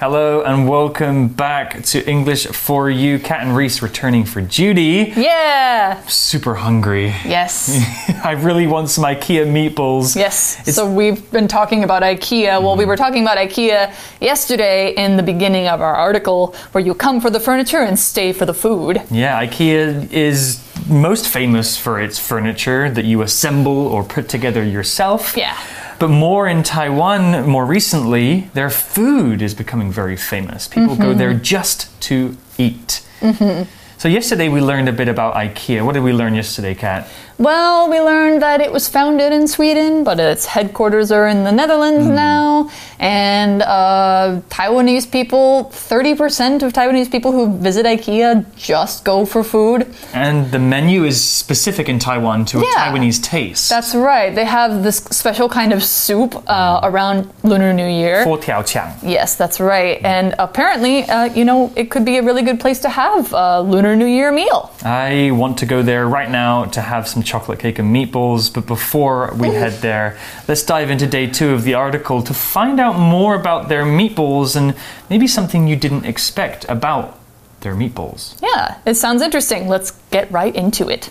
Hello and welcome back to English for You. Kat and Reese returning for Judy. Yeah. Super hungry. Yes. I really want some IKEA meatballs. Yes. So we've been talking about IKEA. Well, we mm. were talking about IKEA yesterday in the beginning of our article where you come for the furniture and stay for the food. Yeah, IKEA is most famous for its furniture that you assemble or put together yourself. Yeah. But more in Taiwan, more recently, their food is becoming very famous. People go there mm-hmm. just to eat. Mm-hmm. So, yesterday we learned a bit about IKEA. What did we learn yesterday, Kat? Well, we learned that it was founded in Sweden, but its headquarters are in the Netherlands mm. now. And uh, Taiwanese people, 30% of Taiwanese people who visit IKEA just go for food. And the menu is specific in Taiwan to yeah, a Taiwanese taste. That's right. They have this special kind of soup uh, hmm. around Lunar New Year. Fo tiao qiang. Yes, that's right. And apparently, uh, you know, it could be a really good place to have a Lunar New Year meal. I want to go there right now to have some chocolate cake and meatballs. But before we head there, let's dive into day two of the article to find out more about their meatballs and maybe something you didn't expect about their meatballs. Yeah, it sounds interesting. Let's get right into it.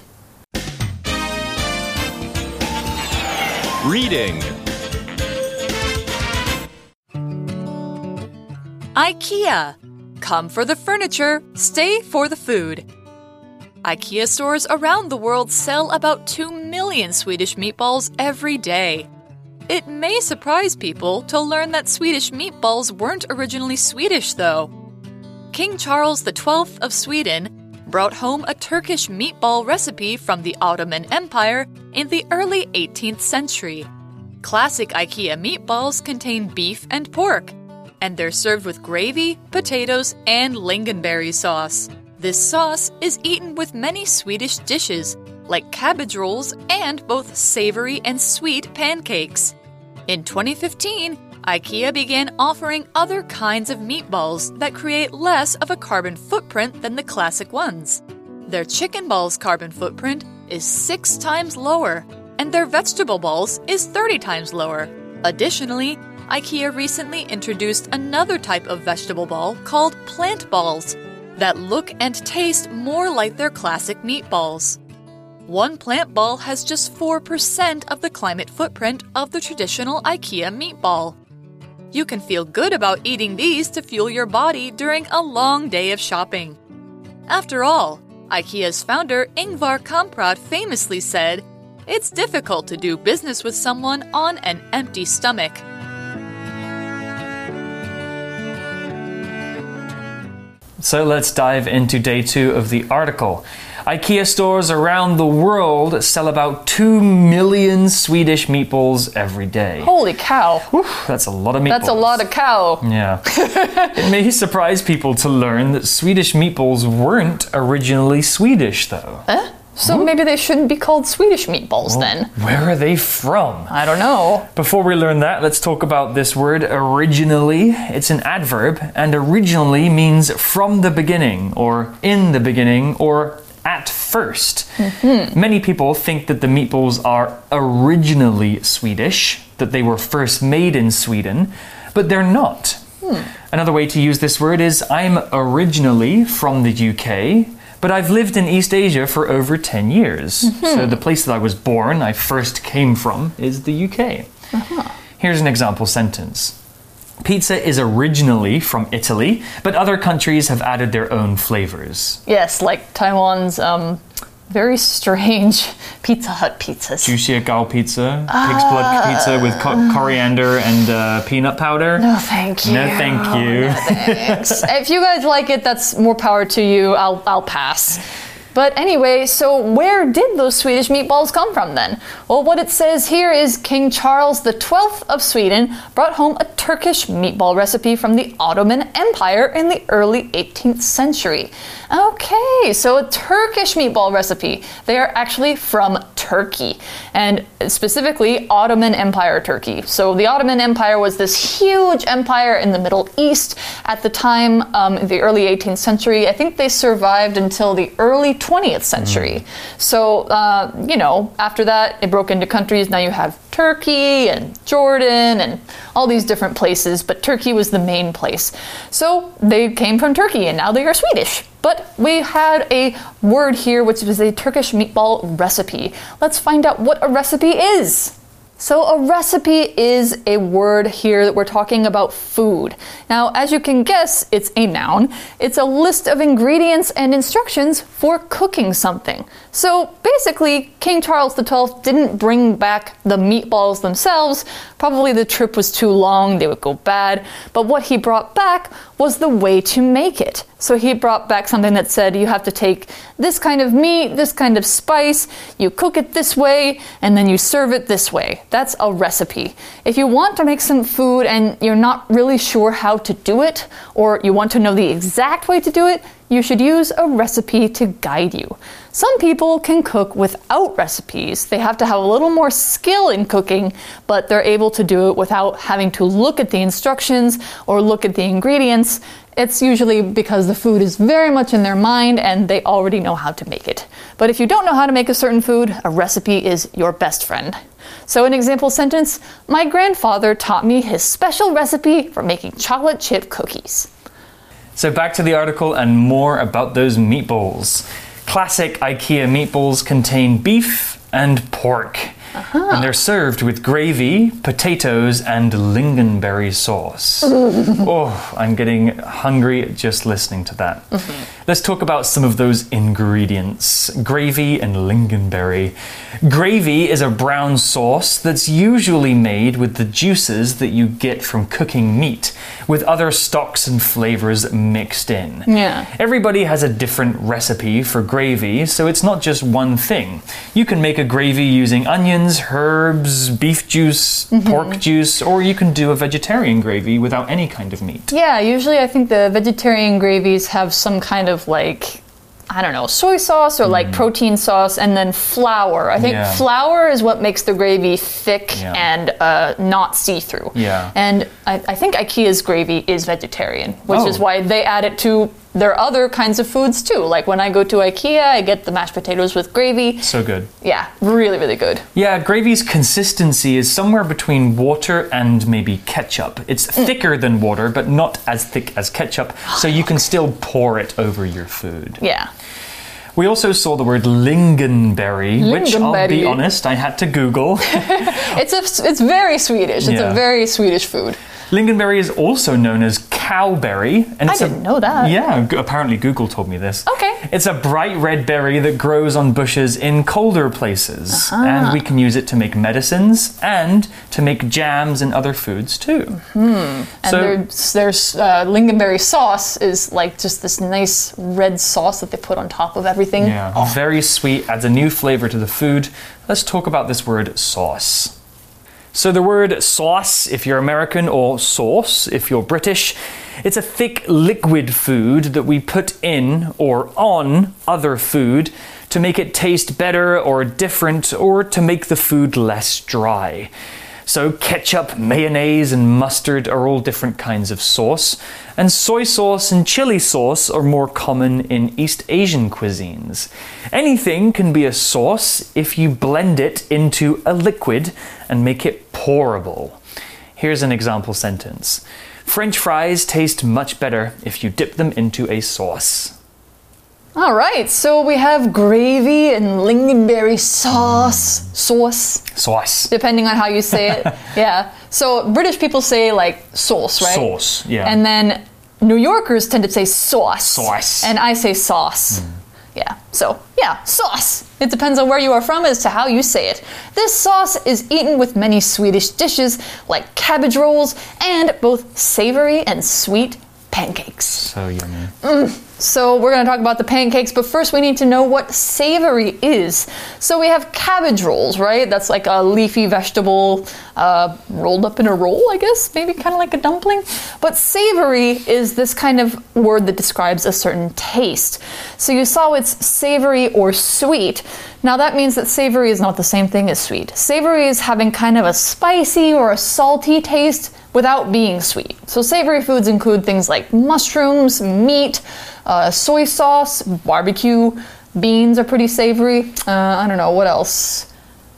Reading IKEA. Come for the furniture, stay for the food. IKEA stores around the world sell about 2 million Swedish meatballs every day. It may surprise people to learn that Swedish meatballs weren't originally Swedish, though. King Charles XII of Sweden brought home a Turkish meatball recipe from the Ottoman Empire in the early 18th century. Classic IKEA meatballs contain beef and pork, and they're served with gravy, potatoes, and lingonberry sauce. This sauce is eaten with many Swedish dishes, like cabbage rolls and both savory and sweet pancakes. In 2015, IKEA began offering other kinds of meatballs that create less of a carbon footprint than the classic ones. Their chicken balls' carbon footprint is six times lower, and their vegetable balls is 30 times lower. Additionally, IKEA recently introduced another type of vegetable ball called plant balls that look and taste more like their classic meatballs. One plant ball has just 4% of the climate footprint of the traditional IKEA meatball. You can feel good about eating these to fuel your body during a long day of shopping. After all, IKEA's founder Ingvar Kamprad famously said, It's difficult to do business with someone on an empty stomach. So let's dive into day two of the article. IKEA stores around the world sell about 2 million Swedish meatballs every day. Holy cow. That's a lot of meatballs. That's a lot of cow. Yeah. it may surprise people to learn that Swedish meatballs weren't originally Swedish, though. So maybe they shouldn't be called Swedish meatballs then. Where are they from? I don't know. Before we learn that, let's talk about this word originally. It's an adverb, and originally means from the beginning, or in the beginning, or at 1st mm-hmm. Many people think that the meatballs are originally Swedish, that they were first made in Sweden, but they're not. Hmm. Another way to use this word is I'm originally from the UK, but I've lived in East Asia for over 10 years. So the place that I was born, I first came from, is the UK. Here's an example sentence Pizza is originally from Italy, but other countries have added their own flavors. Yes, like Taiwan's um, very strange Pizza Hut pizzas. Zhu Xie Gao pizza, pig's blood pizza with co- coriander and uh, peanut powder. No, thank you. No, thank you. No, Thanks. if you guys like it, that's more power to you. I'll, I'll pass. But anyway, so where did those Swedish meatballs come from then? Well, what it says here is King Charles XII of Sweden brought home a Turkish meatball recipe from the Ottoman Empire in the early 18th century. Okay, so a Turkish meatball recipe. They are actually from Turkey, and specifically Ottoman Empire Turkey. So the Ottoman Empire was this huge empire in the Middle East at the time, um, in the early 18th century. I think they survived until the early 20th century. So, uh, you know, after that, it broke into countries. Now you have Turkey and Jordan and all these different places, but Turkey was the main place. So they came from Turkey and now they are Swedish. But we had a word here which is a Turkish meatball recipe. Let's find out what a recipe is. So, a recipe is a word here that we're talking about food. Now, as you can guess, it's a noun. It's a list of ingredients and instructions for cooking something. So, basically, King Charles XII didn't bring back the meatballs themselves. Probably the trip was too long, they would go bad. But what he brought back was the way to make it. So he brought back something that said you have to take this kind of meat, this kind of spice, you cook it this way, and then you serve it this way. That's a recipe. If you want to make some food and you're not really sure how to do it, or you want to know the exact way to do it, you should use a recipe to guide you. Some people can cook without recipes. They have to have a little more skill in cooking, but they're able to do it without having to look at the instructions or look at the ingredients. It's usually because the food is very much in their mind and they already know how to make it. But if you don't know how to make a certain food, a recipe is your best friend. So, an example sentence My grandfather taught me his special recipe for making chocolate chip cookies. So back to the article and more about those meatballs. Classic IKEA meatballs contain beef and pork. Uh-huh. And they're served with gravy, potatoes, and lingonberry sauce. oh, I'm getting hungry just listening to that. Mm-hmm. Let's talk about some of those ingredients gravy and lingonberry. Gravy is a brown sauce that's usually made with the juices that you get from cooking meat, with other stocks and flavors mixed in. Yeah. Everybody has a different recipe for gravy, so it's not just one thing. You can make a gravy using onions, herbs, beef juice, pork juice, or you can do a vegetarian gravy without any kind of meat. Yeah, usually I think the vegetarian gravies have some kind of like I don't know, soy sauce or like protein sauce, and then flour. I think Mm. Yeah. flour is what makes the gravy thick Yeah. and uh, not see through. Yeah. And I, I think IKEA's gravy is vegetarian, which is Oh. why they add it to their other kinds of foods too. Like when I go to IKEA, I get the mashed potatoes with gravy. So good. Yeah, really, really good. Yeah, gravy's consistency is somewhere between water and maybe ketchup. It's mm. thicker than water, but not as thick as ketchup, so you can still pour it over your food. Yeah. We also saw the word lingonberry, which I'll be honest, I had to Google. It's a, it's very Swedish. It's Yeah. a very Swedish food. Lingonberry is also known as cowberry, and I it's a- didn't know that. Yeah, apparently Google told me this. Okay. It's a bright red berry that grows on bushes in colder places, Uh-huh. and we can use it to make medicines and to make jams and other foods too. Hmm. And So- there's, there's uh, lingonberry sauce is like just this nice red sauce that they put on top of everything. Yeah, very sweet, adds a new flavor to the food. Let's talk about this word sauce. So, the word sauce, if you're American, or sauce, if you're British, it's a thick liquid food that we put in or on other food to make it taste better or different or to make the food less dry. So, ketchup, mayonnaise, and mustard are all different kinds of sauce, and soy sauce and chili sauce are more common in East Asian cuisines. Anything can be a sauce if you blend it into a liquid and make it pourable. Here's an example sentence French fries taste much better if you dip them into a sauce. All right, so we have gravy and lingonberry sauce, sauce, Sauce. depending on how you say it. yeah. So British people say like sauce, right? Sauce, yeah. And then New Yorkers tend to say sauce. Sauce. And I say sauce. Hmm. Yeah. So, yeah, sauce. It depends on where you are from as to how you say it. This sauce is eaten with many Swedish dishes like cabbage rolls and both savory and sweet pancakes. So yummy. Mm. So, we're going to talk about the pancakes, but first we need to know what savory is. So, we have cabbage rolls, right? That's like a leafy vegetable uh, rolled up in a roll, I guess, maybe kind of like a dumpling. But savory is this kind of word that describes a certain taste. So, you saw it's savory or sweet. Now, that means that savory is not the same thing as sweet. Savory is having kind of a spicy or a salty taste without being sweet. So, savory foods include things like mushrooms, meat, uh, soy sauce, barbecue, Beans are pretty savory. Uh, I don't know what else.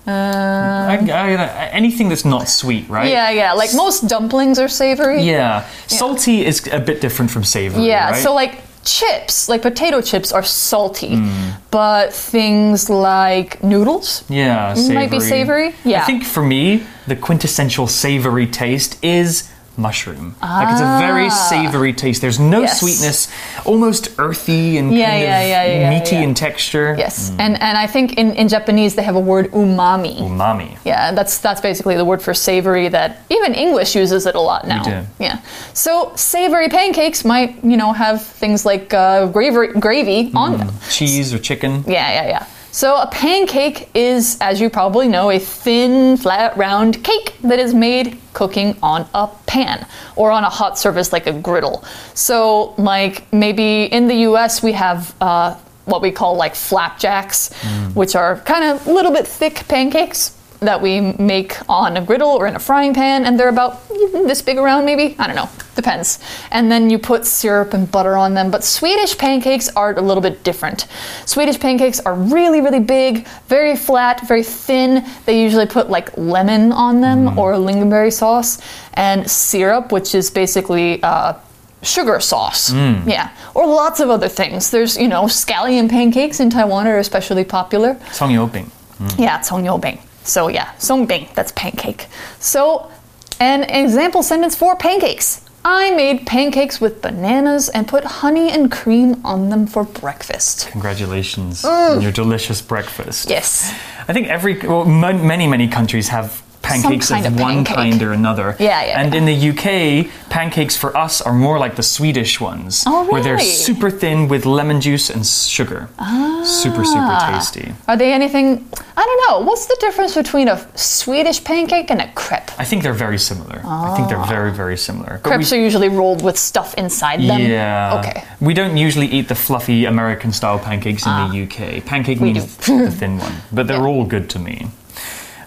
Uh, I, I, anything that's not sweet, right? yeah, yeah. Like most dumplings are savory. Yeah. Salty is a bit different from savory. Yeah, right? so like chips, like potato chips, are salty, Hmm. but things like noodles. Yeah, Might be savory? Yeah. I think for me, the quintessential savory taste is mushroom. Like it's a very savory taste. There's no Ah. Yes. sweetness, almost earthy and Yeah, kind yeah, of yeah, meaty in texture. Yes, and and I think in, in Japanese they have a word umami. Umami. Yeah, that's that's basically the word for savory that even English uses it a lot now. do. Yeah. So savory pancakes might, you know, have things like uh, gravy gravy on them. Cheese or chicken. Yeah, yeah, yeah. So a pancake is, as you probably know, a thin, flat, round cake that is made cooking on a pan or on a hot surface like a griddle. So, like maybe in the U.S. we have. Uh, what we call like flapjacks, which are kind of a little bit thick pancakes that we make on a griddle or in a frying pan, and they're about this big around, maybe. I don't know, depends. And then you put syrup and butter on them. But Swedish pancakes are a little bit different. Swedish pancakes are really, really big, very flat, very thin. They usually put like lemon on them or lingonberry sauce and syrup, which is basically. Uh, Sugar sauce, yeah, or lots of other things. There's, you know, scallion pancakes in Taiwan are especially popular. Songyoping. Yeah, 葱油饼. So yeah, 松饼, that's pancake. So an example sentence for pancakes. I made pancakes with bananas and put honey and cream on them for breakfast. Congratulations mm. on your delicious breakfast. Yes. I think every, well, many, many countries have pancakes kind of, of one kind or another. Yeah, yeah, And yeah. in the UK, pancakes for us are more like the Swedish ones, Oh, where they're super thin with lemon juice and sugar. Ah. Super, super tasty. Are they anything? I don't know. What's the difference between a Swedish pancake and a crepe? I think they're very similar. I think they're very, very similar. But Crepes are usually rolled with stuff inside them. Yeah. Okay. We don't usually eat the fluffy American style pancakes in the UK. Pancake means the thin one, but they're all good to me.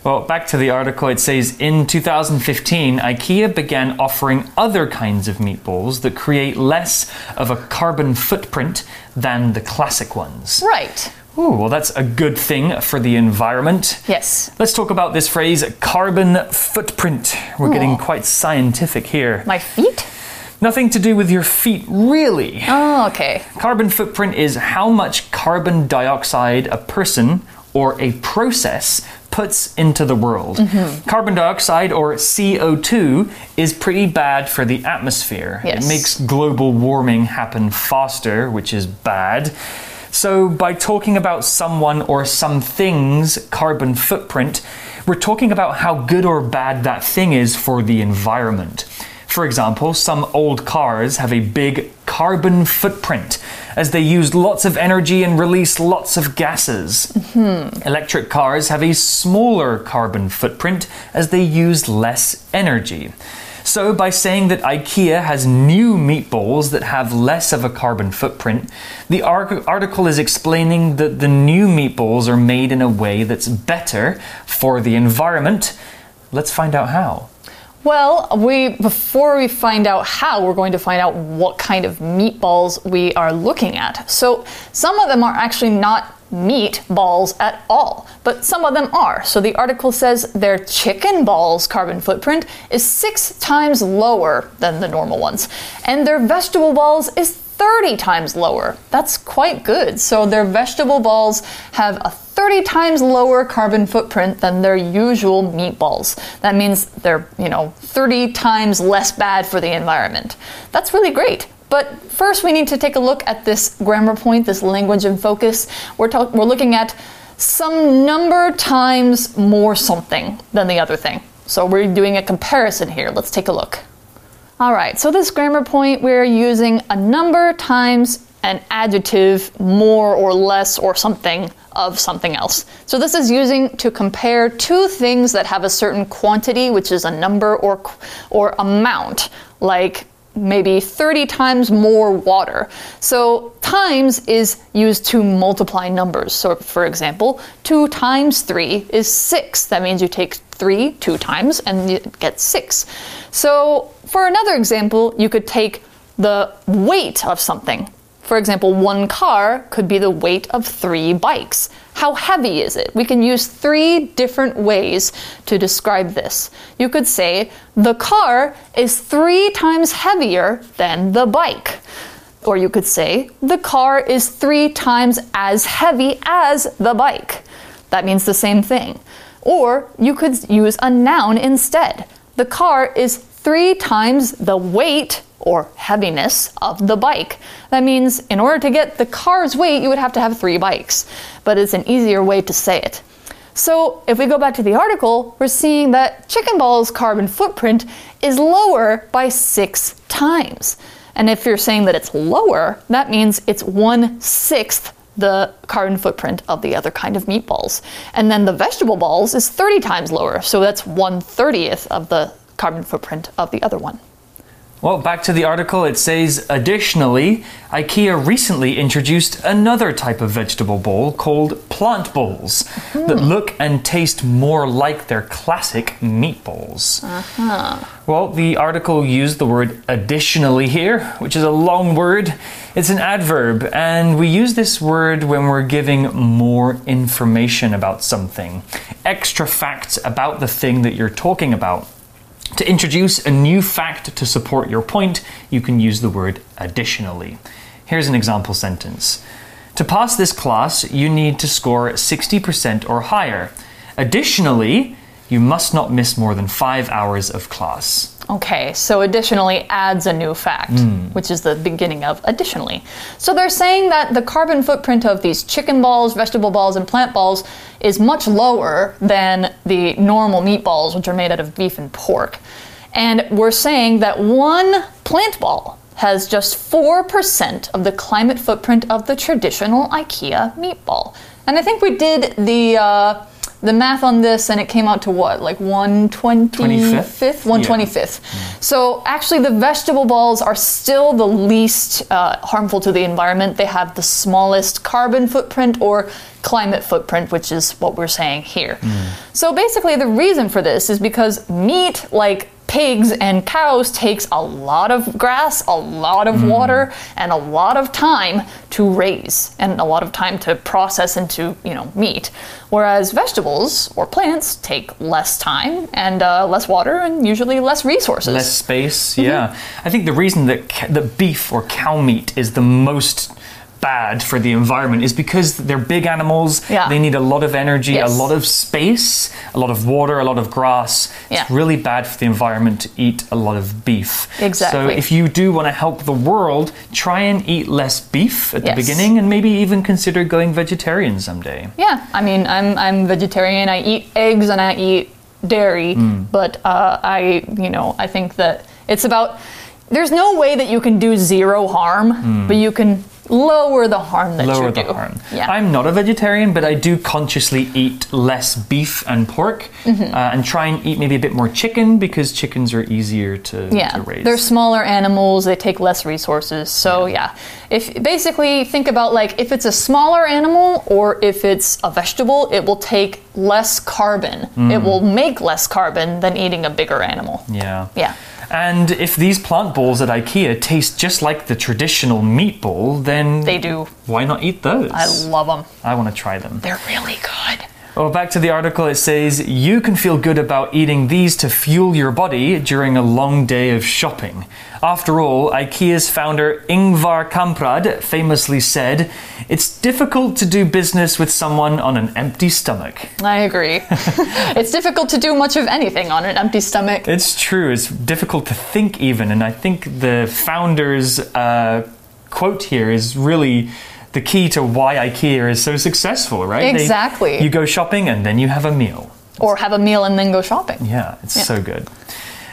Well, back to the article, it says in 2015, IKEA began offering other kinds of meatballs that create less of a carbon footprint than the classic ones. Right. Ooh, well, that's a good thing for the environment. Yes. Let's talk about this phrase carbon footprint. We're getting quite scientific here. My feet? Nothing to do with your feet, really. Oh, okay. Carbon footprint is how much carbon dioxide a person or a process puts into the world. Mm-hmm. Carbon dioxide, or CO2, is pretty bad for the atmosphere. Yes. It makes global warming happen faster, which is bad. So, by talking about someone or some thing's carbon footprint, we're talking about how good or bad that thing is for the environment. For example, some old cars have a big carbon footprint as they use lots of energy and release lots of gases. Mm-hmm. Electric cars have a smaller carbon footprint as they use less energy. So, by saying that IKEA has new meatballs that have less of a carbon footprint, the article is explaining that the new meatballs are made in a way that's better for the environment. Let's find out how. Well, we before we find out how, we're going to find out what kind of meatballs we are looking at. So, some of them are actually not meatballs at all, but some of them are. So the article says their chicken balls carbon footprint is 6 times lower than the normal ones, and their vegetable balls is 30 times lower. That's quite good. So their vegetable balls have a 30 times lower carbon footprint than their usual meatballs. That means they're, you know, 30 times less bad for the environment. That's really great. But first, we need to take a look at this grammar point, this language in focus. We're, talk- we're looking at some number times more something than the other thing. So we're doing a comparison here. Let's take a look. All right, so this grammar point, we're using a number times an adjective more or less or something of something else. So this is using to compare two things that have a certain quantity, which is a number or or amount, like maybe 30 times more water. So times is used to multiply numbers. So for example, 2 times 3 is 6. That means you take 3 two times and you get 6. So for another example, you could take the weight of something. for example, one car could be the weight of three bikes. How heavy is it? We can use three different ways to describe this. You could say, the car is three times heavier than the bike. Or you could say, the car is three times as heavy as the bike. That means the same thing. Or you could use a noun instead. The car is three times the weight or heaviness of the bike. That means in order to get the car's weight, you would have to have three bikes, but it's an easier way to say it. So, if we go back to the article, we're seeing that Chicken Ball's carbon footprint is lower by six times. And if you're saying that it's lower, that means it's one sixth the carbon footprint of the other kind of meatballs. And then the vegetable balls is 30 times lower, so that's one thirtieth of the carbon footprint of the other one. Well, back to the article, it says additionally, IKEA recently introduced another type of vegetable bowl called plant bowls mm-hmm. that look and taste more like their classic meatballs. Uh-huh. Well, the article used the word additionally here, which is a long word. It's an adverb, and we use this word when we're giving more information about something, extra facts about the thing that you're talking about. To introduce a new fact to support your point, you can use the word additionally. Here's an example sentence To pass this class, you need to score 60% or higher. Additionally, you must not miss more than five hours of class. Okay, so additionally adds a new fact, which is the beginning of additionally. So they're saying that the carbon footprint of these chicken balls, vegetable balls, and plant balls is much lower than the normal meatballs, which are made out of beef and pork. And we're saying that one plant ball has just 4% of the climate footprint of the traditional IKEA meatball. And I think we did the. Uh, the math on this and it came out to what like 125th 125th so actually the vegetable balls are still the least uh, harmful to the environment. They have the smallest carbon footprint or climate footprint which is what we're saying here. So basically the reason for this is because meat like pigs and cows takes a lot of grass, a lot of water, and a lot of time to raise, and a lot of time to process into you know meat. Whereas vegetables or plants take less time and uh, less water, and usually less resources. Less space, yeah. I think the reason that that beef or cow meat is the most bad for the environment is because they're big animals. Yeah. They need a lot of energy, Yes. a lot of space, a lot of water, a lot of grass. Yeah. It's really bad for the environment to eat a lot of beef. Exactly. So if you do want to help the world, try and eat less beef at the beginning and maybe even consider going vegetarian someday. Yeah, I mean, I'm I'm vegetarian. I eat eggs and I eat dairy, Hmm. but uh, I, you know, I think that it's about. There's no way that you can do zero harm, but you can lower the harm that Hmm. lower you the do. harm. Yeah. I'm not a vegetarian, but I do consciously eat less beef and pork, Mm-hmm. uh, and try and eat maybe a bit more chicken because chickens are easier to, yeah, to raise. they're smaller animals. They take less resources. So yeah, if basically think about like if it's a smaller animal or if it's a vegetable, it will take less carbon. Mm. It will make less carbon than eating a bigger animal. yeah. Yeah. And if these plant balls at IKEA taste just like the traditional meatball, then They do. Why not eat those? I love them. I want to try them. They're really good. Well, back to the article, it says you can feel good about eating these to fuel your body during a long day of shopping. After all, IKEA's founder Ingvar Kamprad famously said, It's difficult to do business with someone on an empty stomach. I agree. it's difficult to do much of anything on an empty stomach. It's true, it's difficult to think even, and I think the founder's uh, quote here is really the key to why IKEA is so successful, right? They- Exactly. you go shopping and then you have a meal. Or have a meal and then go shopping. Yeah, it's so good.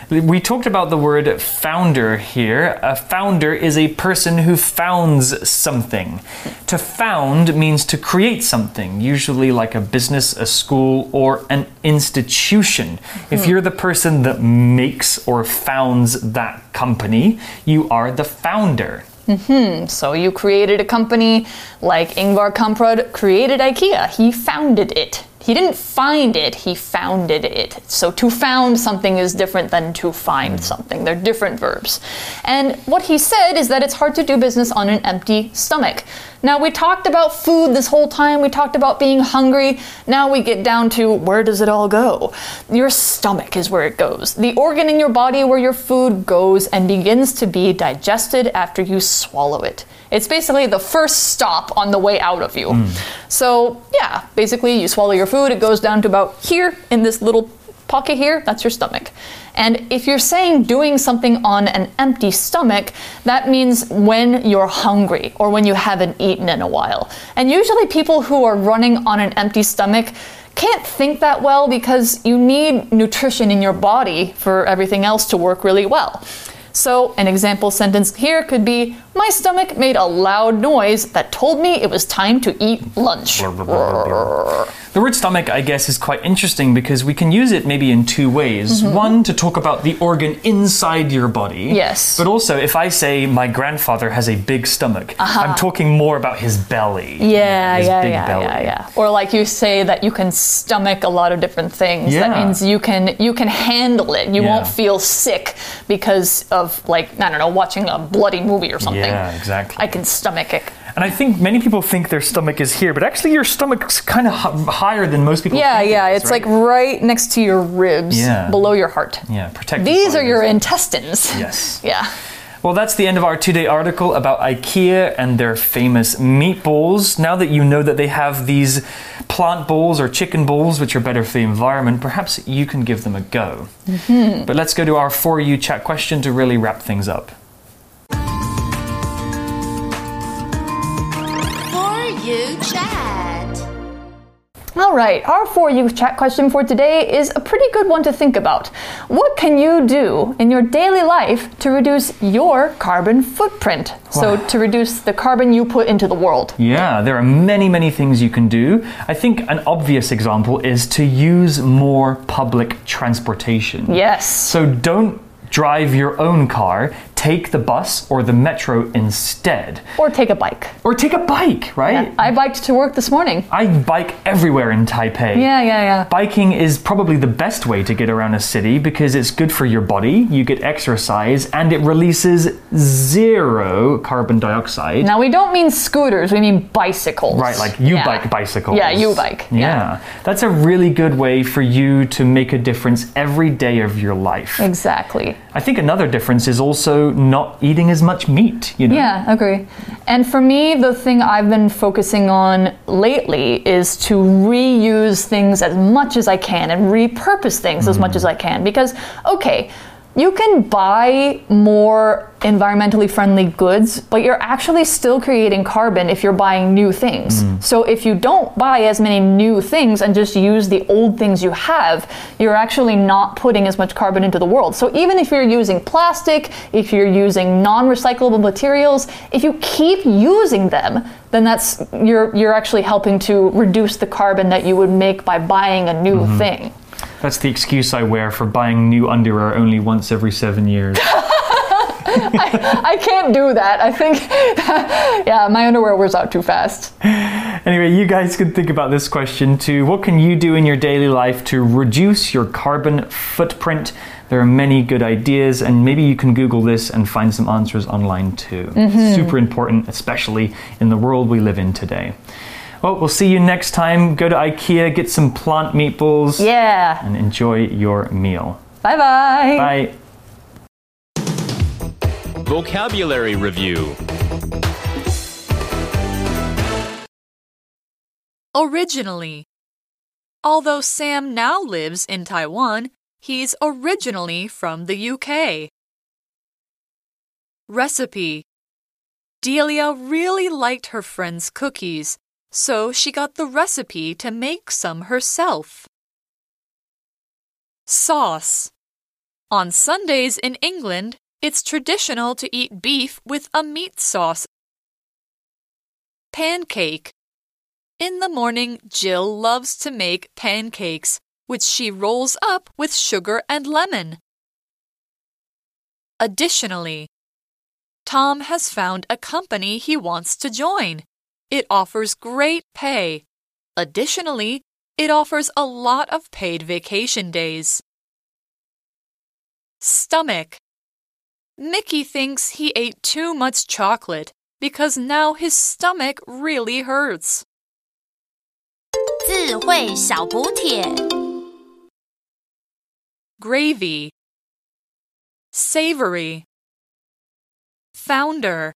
We talked about the word founder here. A founder is a person who founds something. To found means to create something, usually like a business, a school, or an institution. If hmm. you're the person that makes or founds that company, you are the founder. Mm-hmm. So you created a company like Ingvar Kamprad created IKEA. He founded it. He didn't find it, he founded it. So to found something is different than to find hmm. something. They're different verbs. And what he said is that it's hard to do business on an empty stomach. Now, we talked about food this whole time. We talked about being hungry. Now we get down to where does it all go? Your stomach is where it goes. The organ in your body where your food goes and begins to be digested after you swallow it. It's basically the first stop on the way out of you. Hmm. So, yeah, basically, you swallow your food, it goes down to about here in this little pocket here, that's your stomach. And if you're saying doing something on an empty stomach, that means when you're hungry or when you haven't eaten in a while. And usually, people who are running on an empty stomach can't think that well because you need nutrition in your body for everything else to work really well. So, an example sentence here could be My stomach made a loud noise that told me it was time to eat lunch. The word stomach, I guess, is quite interesting because we can use it maybe in two ways. Mm-hmm. One, to talk about the organ inside your body. Yes. But also, if I say my grandfather has a big stomach, uh-huh. I'm talking more about his belly. Yeah, his yeah, big yeah, belly. yeah, yeah. Or like you say that you can stomach a lot of different things. Yeah. That means you can you can handle it. You Yeah. won't feel sick because of like I don't know watching a bloody movie or something. Yeah, exactly. I can stomach it. And I think many people think their stomach is here, but actually your stomach's kind of h- higher than most people Yeah, think yeah. is, It's right? like right next to your ribs, Yeah. below your heart. yeah, protect. These are your intestines. Yes. Yeah. Well, that's the end of our two-day article about IKEA and their famous meatballs. Now that you know that they have these plant balls or chicken balls, which are better for the environment, perhaps you can give them a go. Mm-hmm. But let's go to our For You chat question to really wrap things up. Chat. All right, our For You chat question for today is a pretty good one to think about. What can you do in your daily life to reduce your carbon footprint? So, to reduce the carbon you put into the world. Yeah, there are many, many things you can do. I think an obvious example is to use more public transportation. Yes. So don't drive your own car, take the bus or the metro instead. Or take a bike. Or take a bike, right? I biked to work this morning. I bike everywhere in Taipei. Yeah, yeah, yeah. Biking is probably the best way to get around a city because it's good for your body, you get exercise, and it releases zero carbon dioxide. Now, we don't mean scooters, we mean bicycles. Right, like you Yeah. bike bicycles. Yeah, you bike. Yeah. That's a really good way for you to make a difference every day of your life. Exactly. I think another difference is also not eating as much meat, you know? Yeah, agree. And for me, the thing I've been focusing on lately is to reuse things as much as I can and repurpose things as much mm. as I can. Because, okay, you can buy more environmentally friendly goods, but you're actually still creating carbon if you're buying new things. Mm. So if you don't buy as many new things and just use the old things you have, you're actually not putting as much carbon into the world. So even if you're using plastic, if you're using non-recyclable materials, if you keep using them, then that's you're you're actually helping to reduce the carbon that you would make by buying a new mm-hmm. thing. That's the excuse I wear for buying new underwear only once every seven years. I can't do that. I think yeah, my underwear wears out too fast. Anyway, you guys can think about this question too. What can you do in your daily life to reduce your carbon footprint? There are many good ideas, and maybe you can Google this and find some answers online too. Mm-hmm. Super important, especially in the world we live in today. Well, we'll see you next time. Go to IKEA, get some plant meatballs, Yeah. and enjoy your meal. Bye-bye. Bye. Vocabulary Review Originally. Although Sam now lives in Taiwan, he's originally from the UK. Recipe Delia really liked her friend's cookies, so she got the recipe to make some herself. Sauce On Sundays in England, it's traditional to eat beef with a meat sauce. Pancake in the morning, Jill loves to make pancakes, which she rolls up with sugar and lemon. Additionally, Tom has found a company he wants to join. It offers great pay. Additionally, It offers a lot of paid vacation days. Stomach. Mickey thinks he ate too much chocolate because now his stomach really hurts. 智慧小补帖。 Gravy. Savory. Founder.